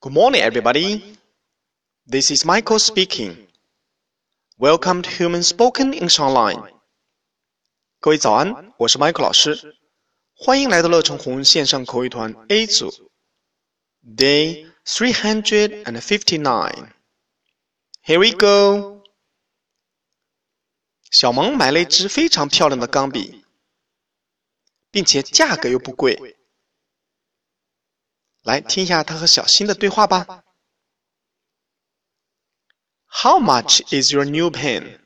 Good morning, everybody. This is Michael speaking. Welcome to Human Spoken English Online. 各位早安，我是 Michael 老师，欢迎来到乐成红线上口语团 A 组，Day three hundred and fifty-nine. Here we go. 小萌买了一支非常漂亮的钢笔，并且价格又不贵。 来听一下他和小新的对话吧。How much is your new pen?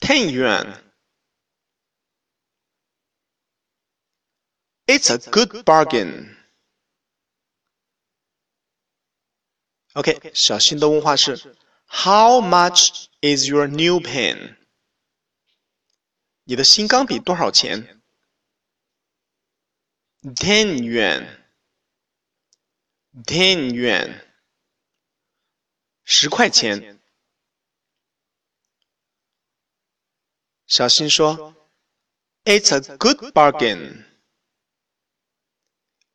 Ten yuan. It's a good bargain. OK，小新的问话是 How much is your new pen？你的新钢笔多少钱？ten yuan, ten yuan，十块钱。小新说：“It's a good bargain.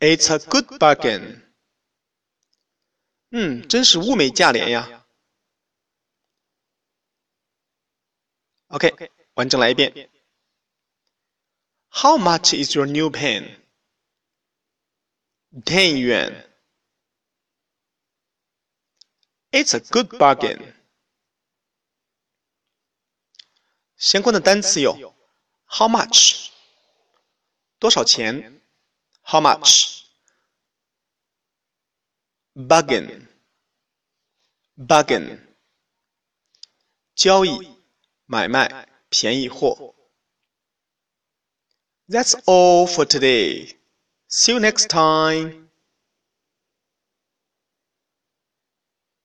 It's a good bargain.” 嗯，真是物美价廉呀。OK，完整来一遍。How much is your new pen? 10 yuan. It's a good bargain. 相关的单词有 how much 多少钱 how much bargain bargain 交易买卖便宜货 That's all for today. See you next time.